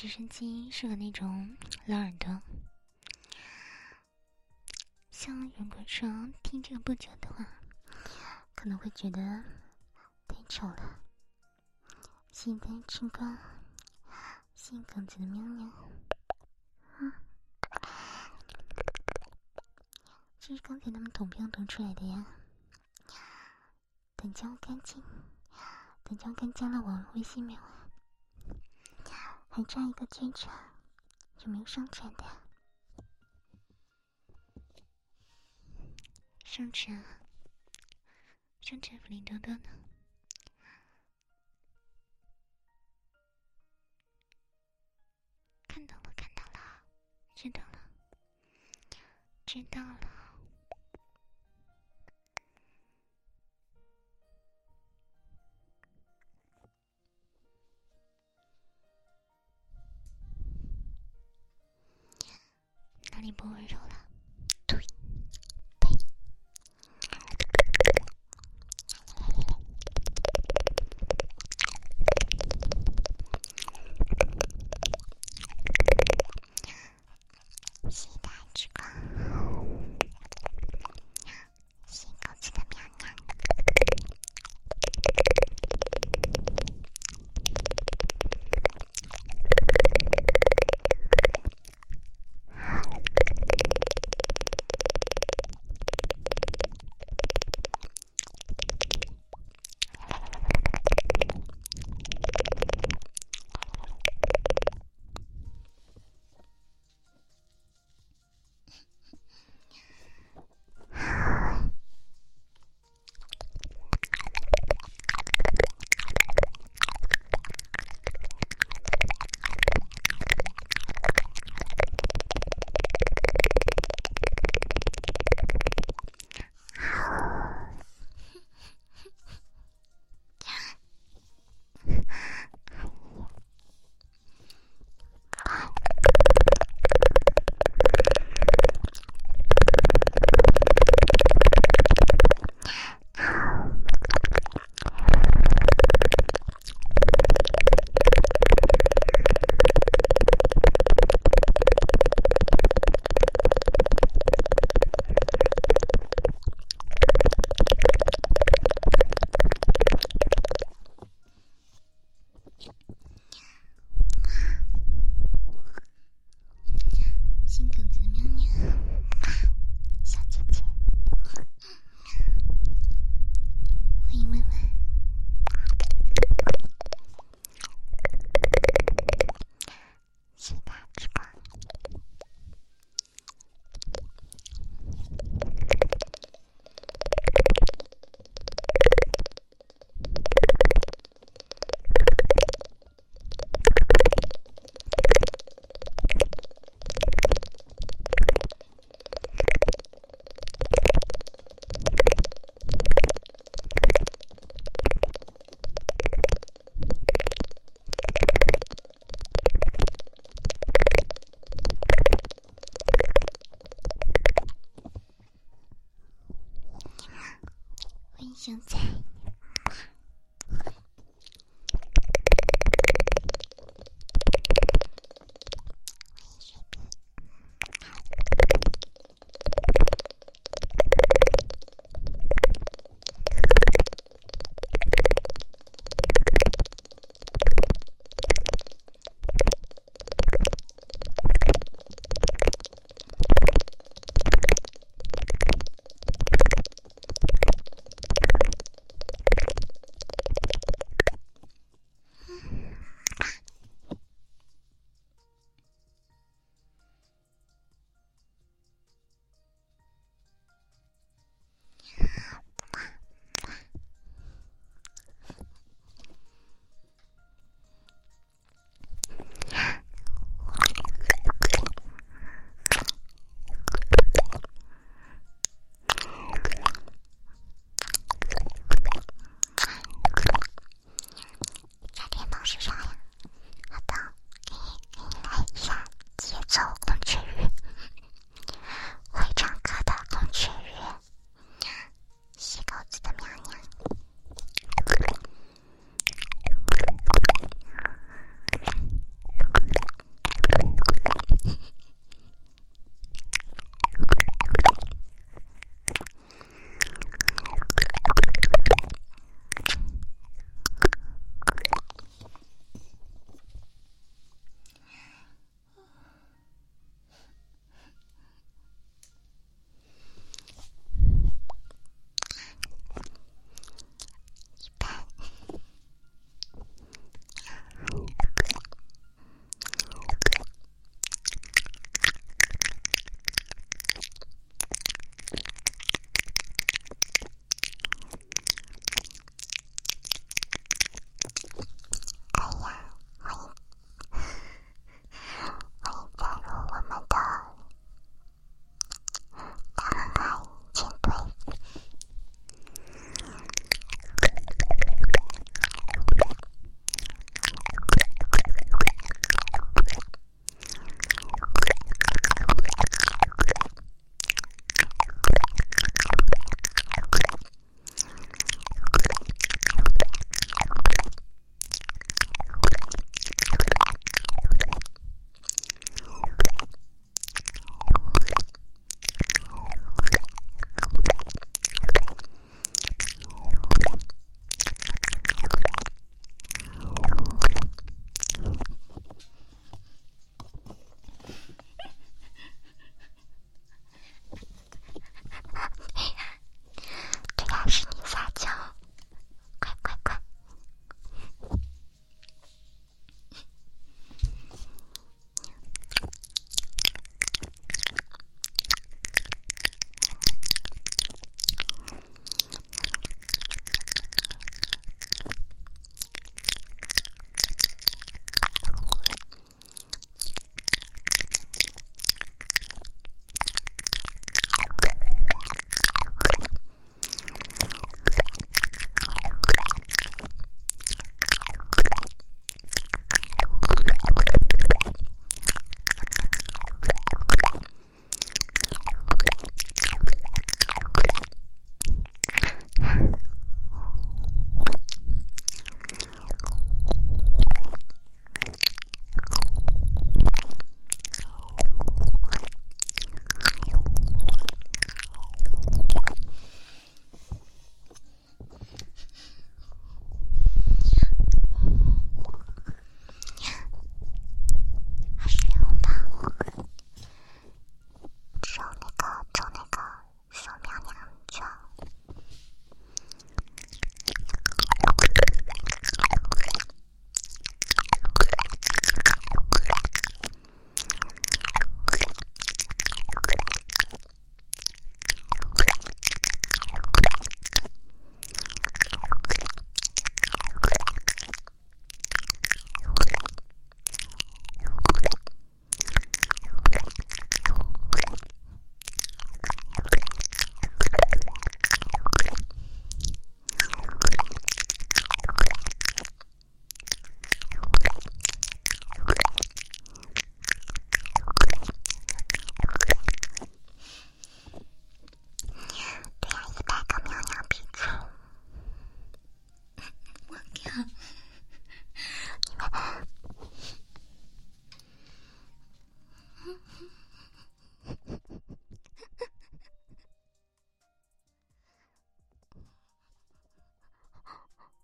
直升机适合那种老耳朵。像如果说听这个不久的话，可能会觉得太丑了。现在吃个新梗子的喵喵，这是刚才他们投票投出来的呀。等交干净，等交干加了我微信没有？还差一个接着，有没有上传的？上传，上传福利多多呢。看到了，看到了，知道了，知道了。你不温柔了？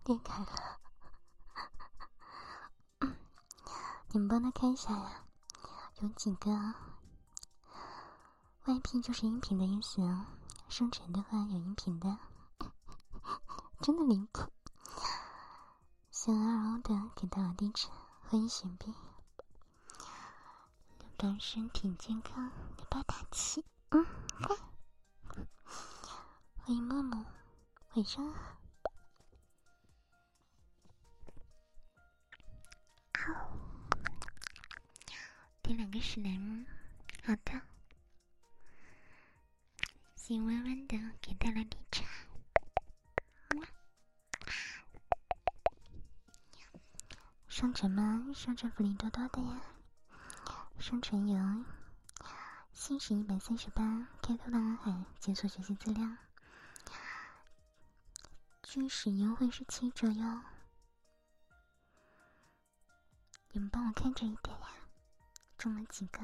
裂开了。你们帮他看一下呀，有几个外屏就是音频的意思哦。生成的话有音频的，真的离谱。小二欧的给到了地址，欢迎雪碧。祝他身体健康，给他打气。嗯，快。欢迎默默，晚上。好，个是男人，好的。心温温的给带来绿茶。商城吗？商城福利多多的呀。商城有限时一百三十八，开通了还解锁学习资料。具时优惠是七折哟，你们帮我看着一点呀，中了几个？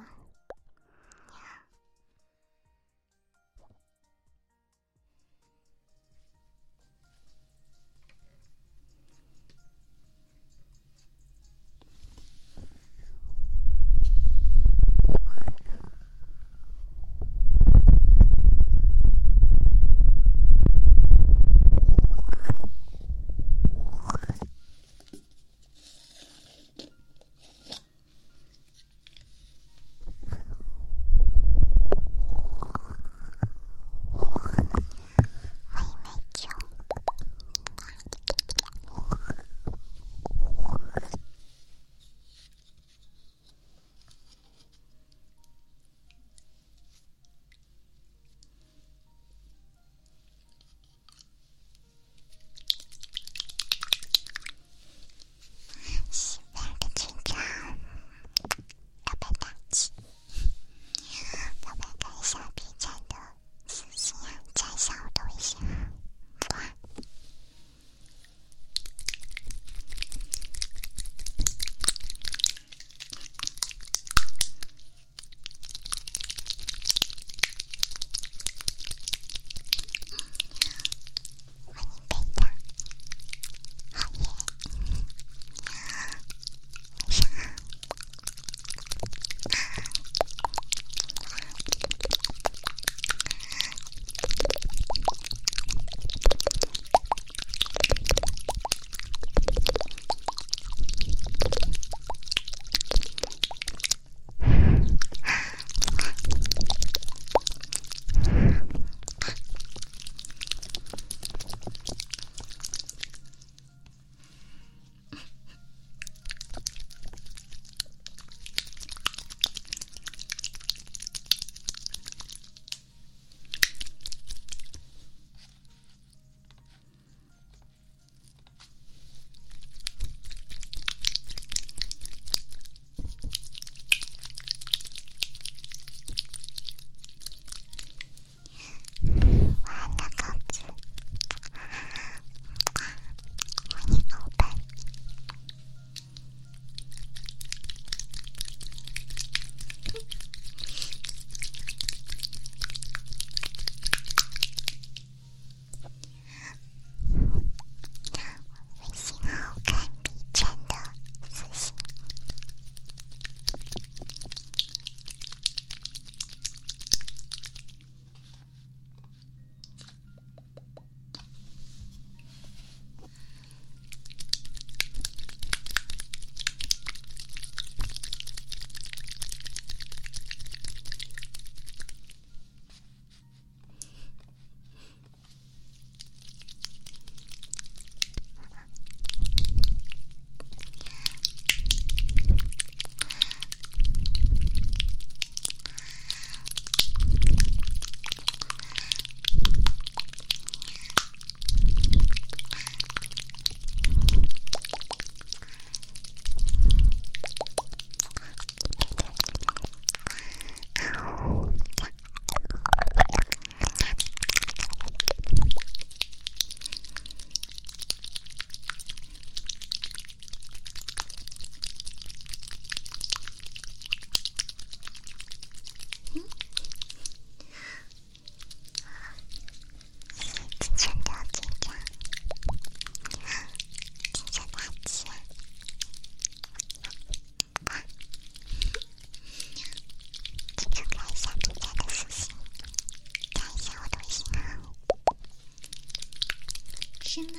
天哪，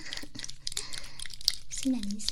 死哪能死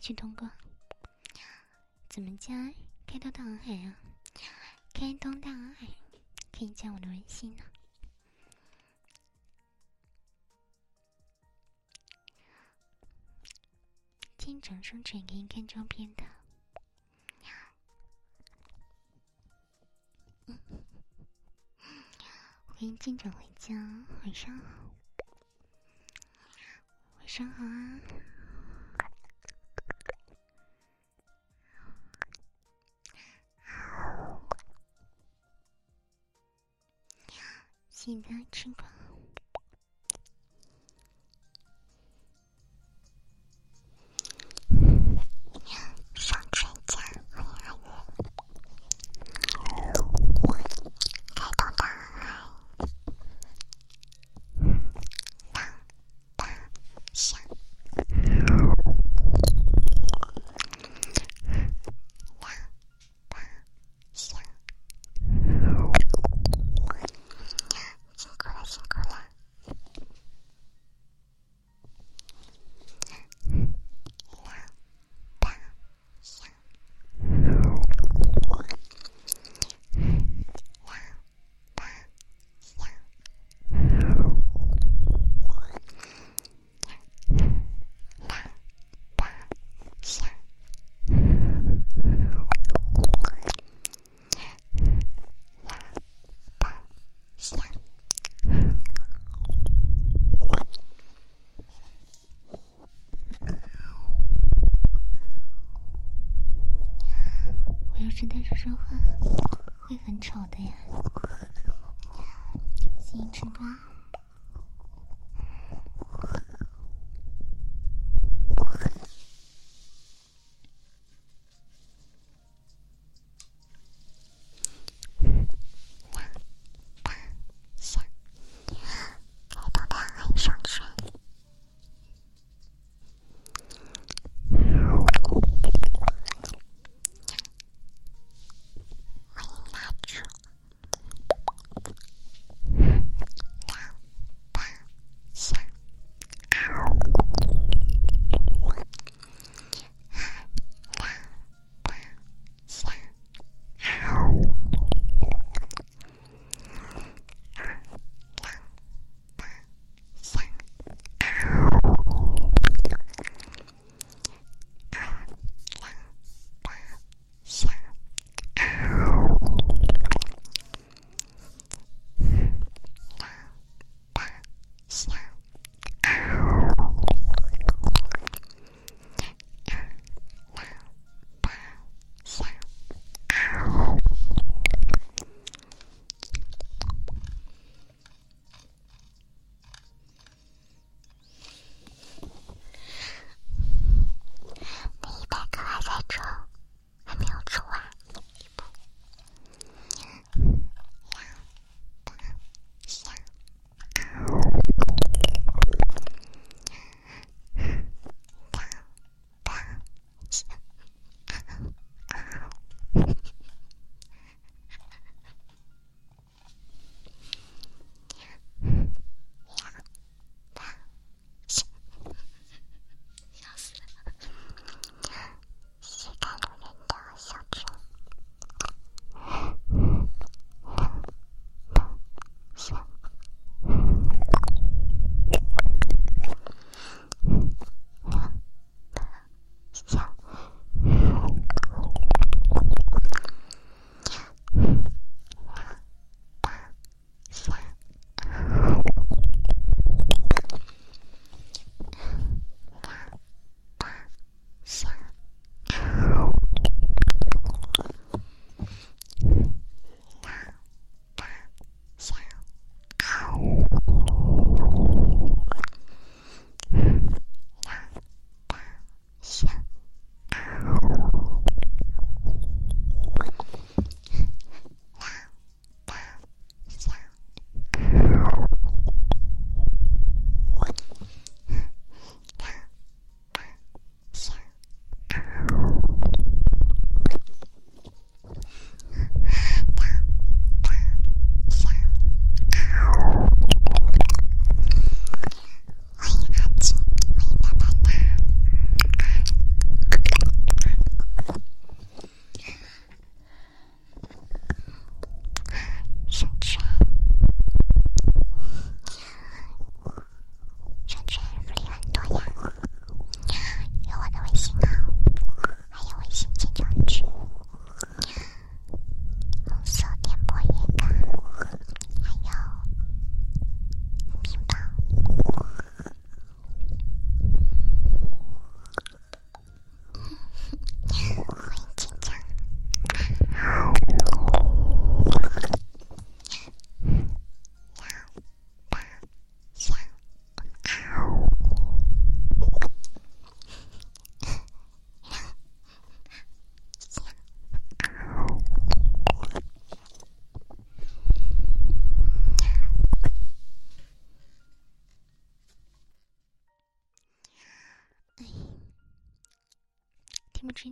去通过。怎么加？开通大海啊！开通大海，可以加我的微信呢、啊。经常上传给你看照片的。欢迎经常回家，晚上好，晚上好啊。记得吃饱。实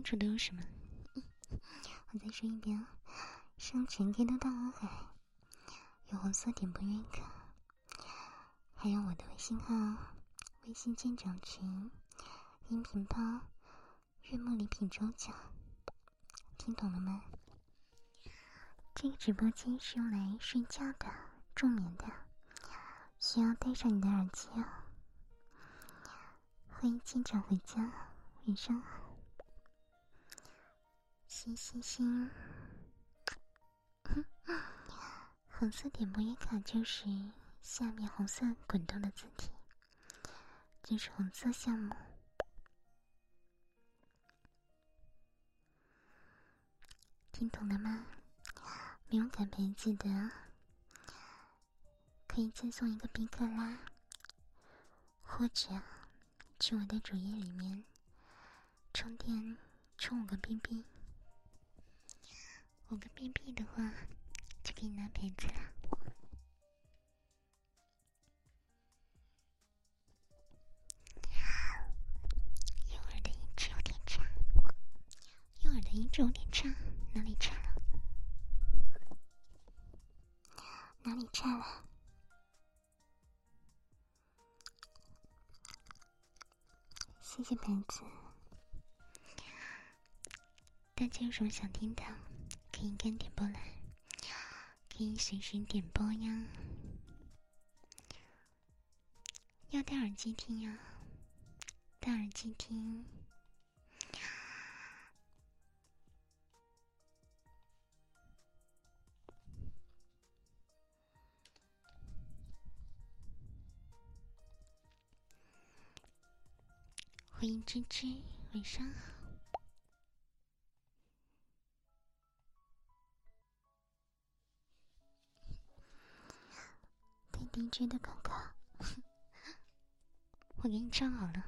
听不清楚都有什么？我再说一遍，上全天的大航海，有红色点播认可，还有我的微信号、微信舰长群、音频包、月末礼品抽奖，听懂了吗？这个直播间是用来睡觉的、助眠的，需要戴上你的耳机哦。欢迎舰长回家，晚上好。星星星，红色点播页卡就是下面红色滚动的字体，就是红色项目，听懂了吗？没有改牌记得可以赠送一个冰克拉，或者去我的主页里面充电充五个冰冰。五个币币的话，就可以拿牌子了。右耳的音质有点差，右耳的音质有点差，哪里差了？哪里差了？谢谢牌子。大家有什么想听的？可以跟点播来，可以随时点播呀。要戴耳机听呀，戴耳机听。欢迎芝芝，晚上好。邻居的广告，我给你唱好了。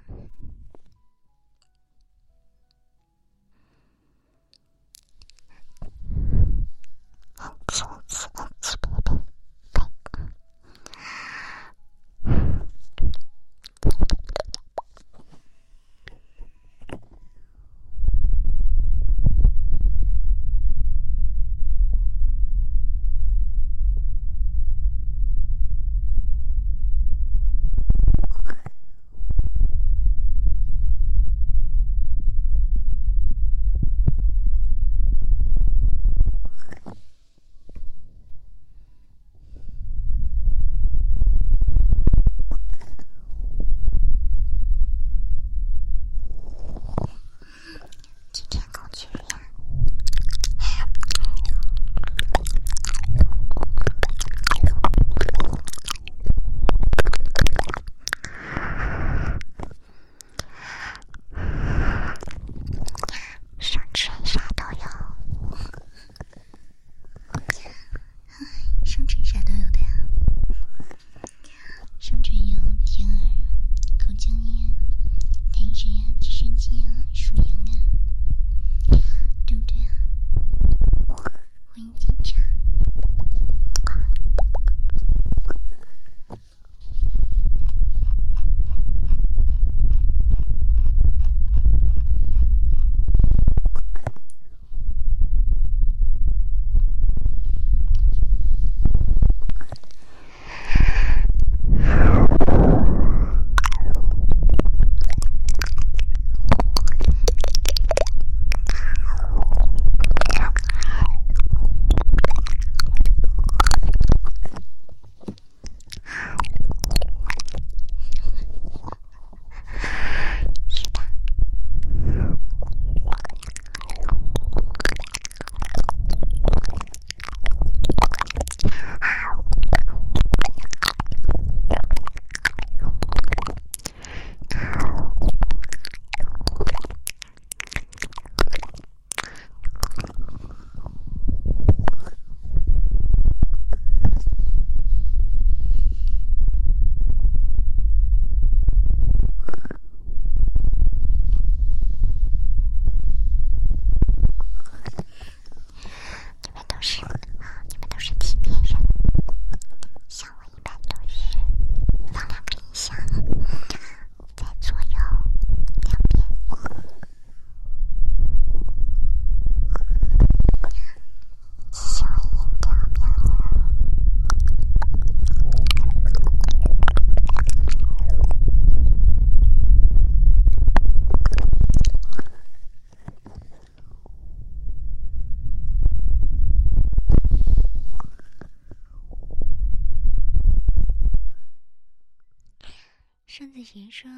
上次谁说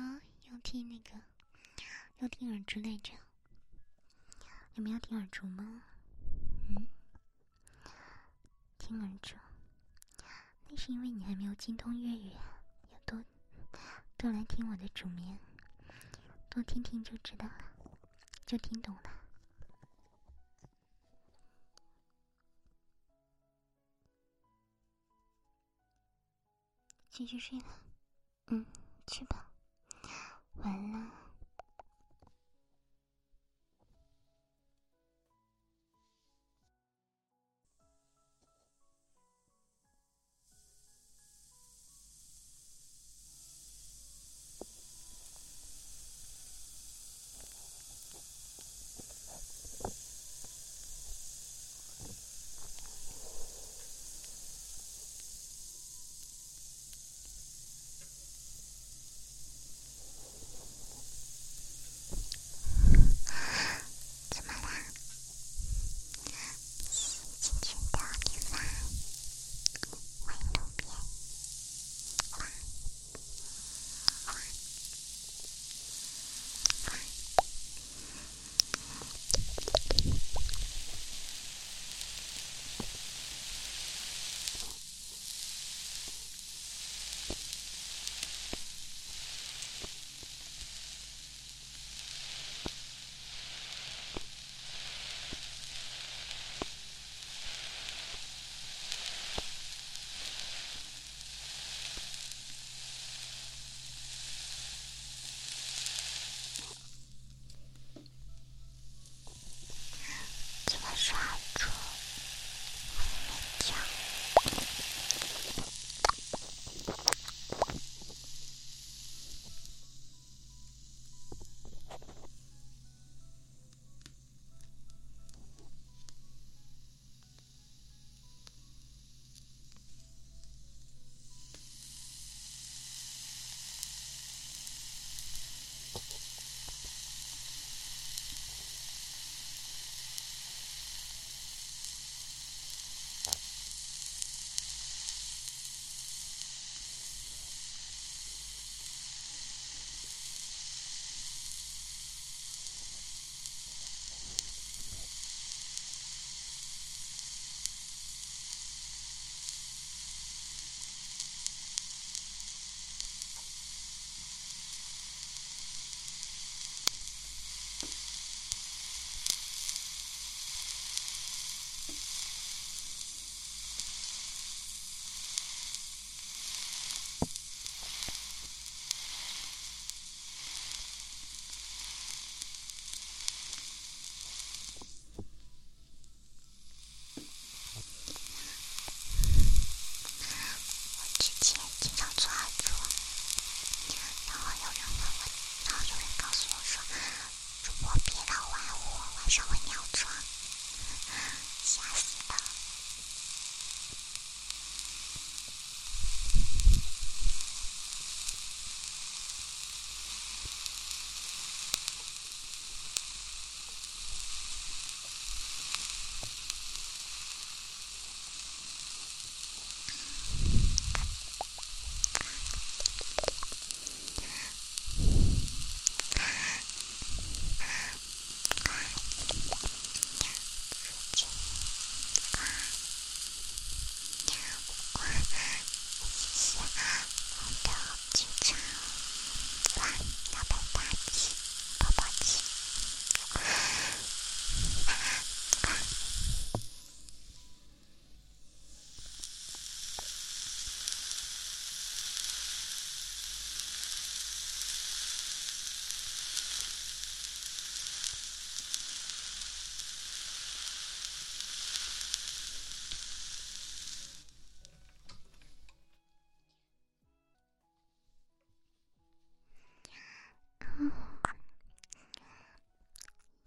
要听那个要听耳珠来着？你们要听耳珠吗？嗯，听耳珠，那是因为你还没有精通粤语，要多多来听我的主绵，多听听就知道了，就听懂了。继续睡了，嗯，去吧，晚了。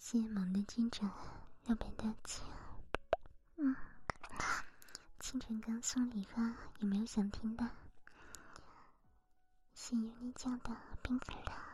谢谢萌的金枕六百大吉，嗯，清晨刚送礼物，有没有想听的？谢谢你叫的冰可乐。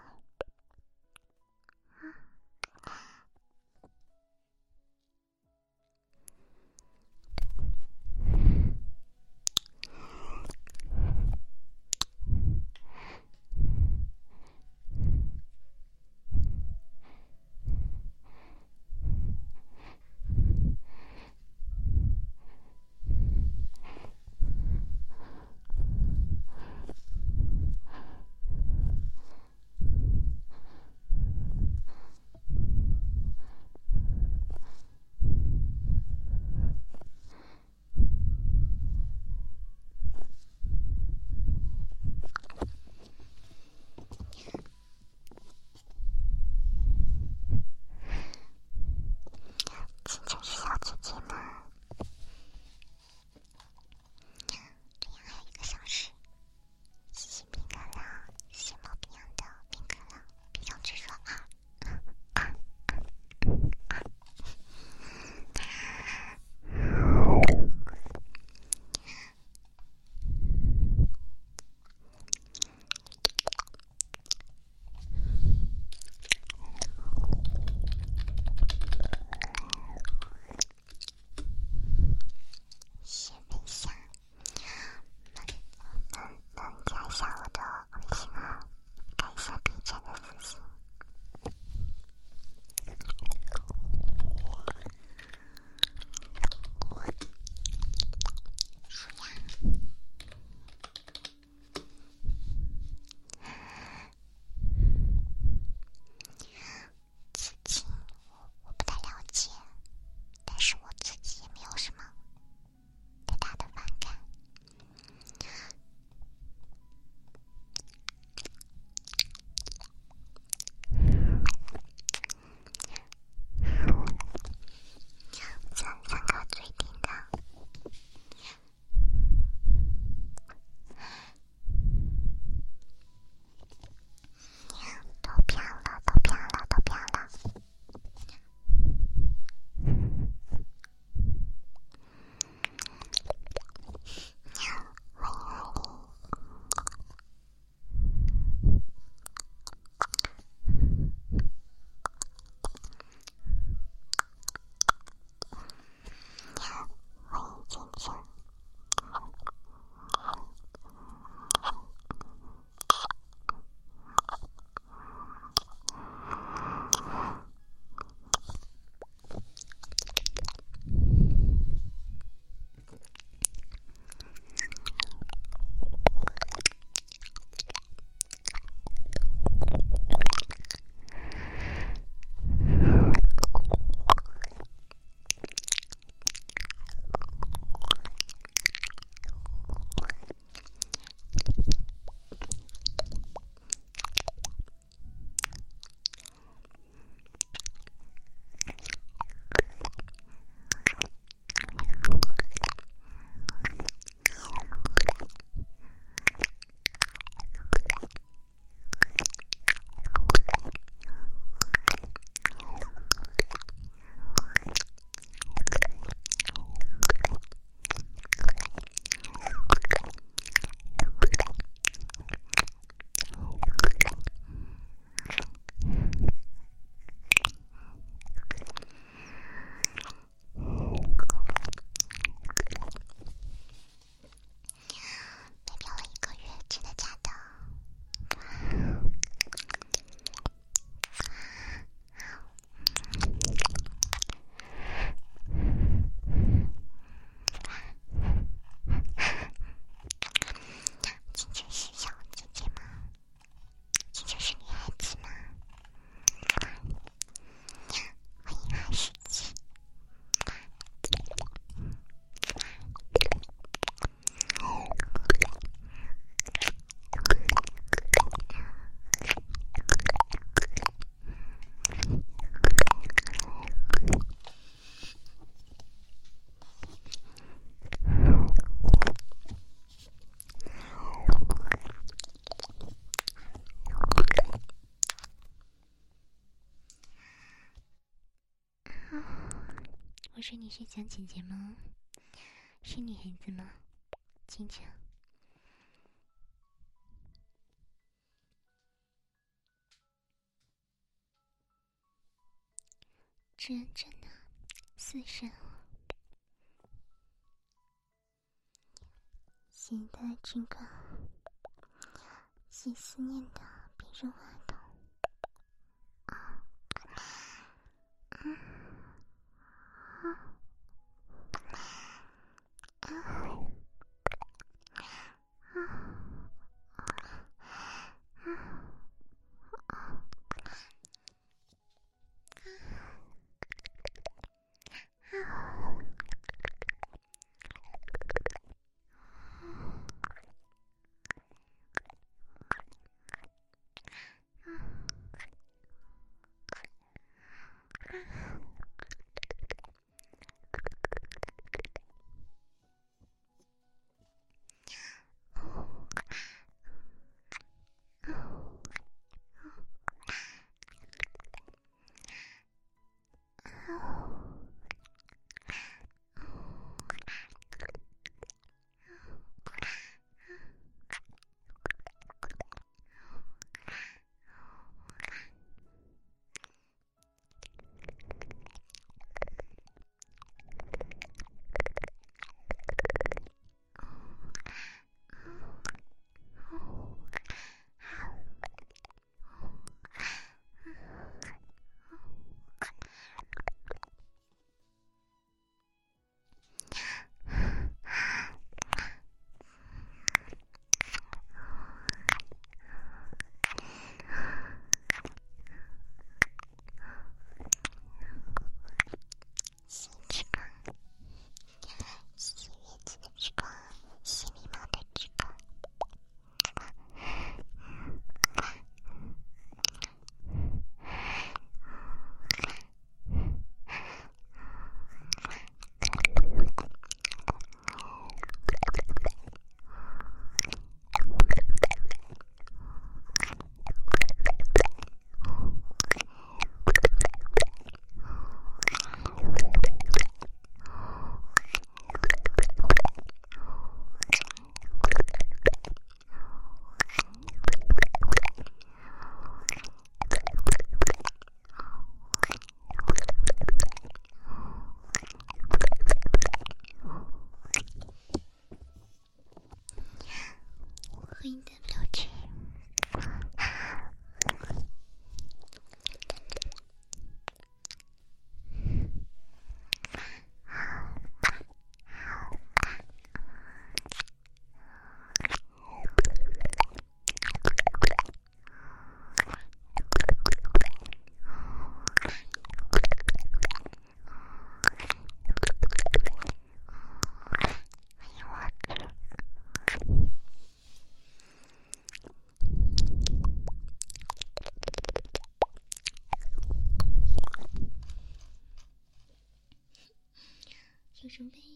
是你是小姐姐吗？是女孩子吗？清澈。真真的，死神，现在这个细思念的别人耳准备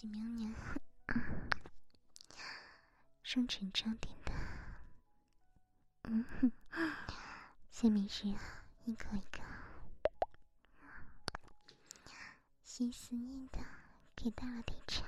谢谢喵喵，双唇超甜的，嗯哼，下面是一口一个，心思念的给到了点茶，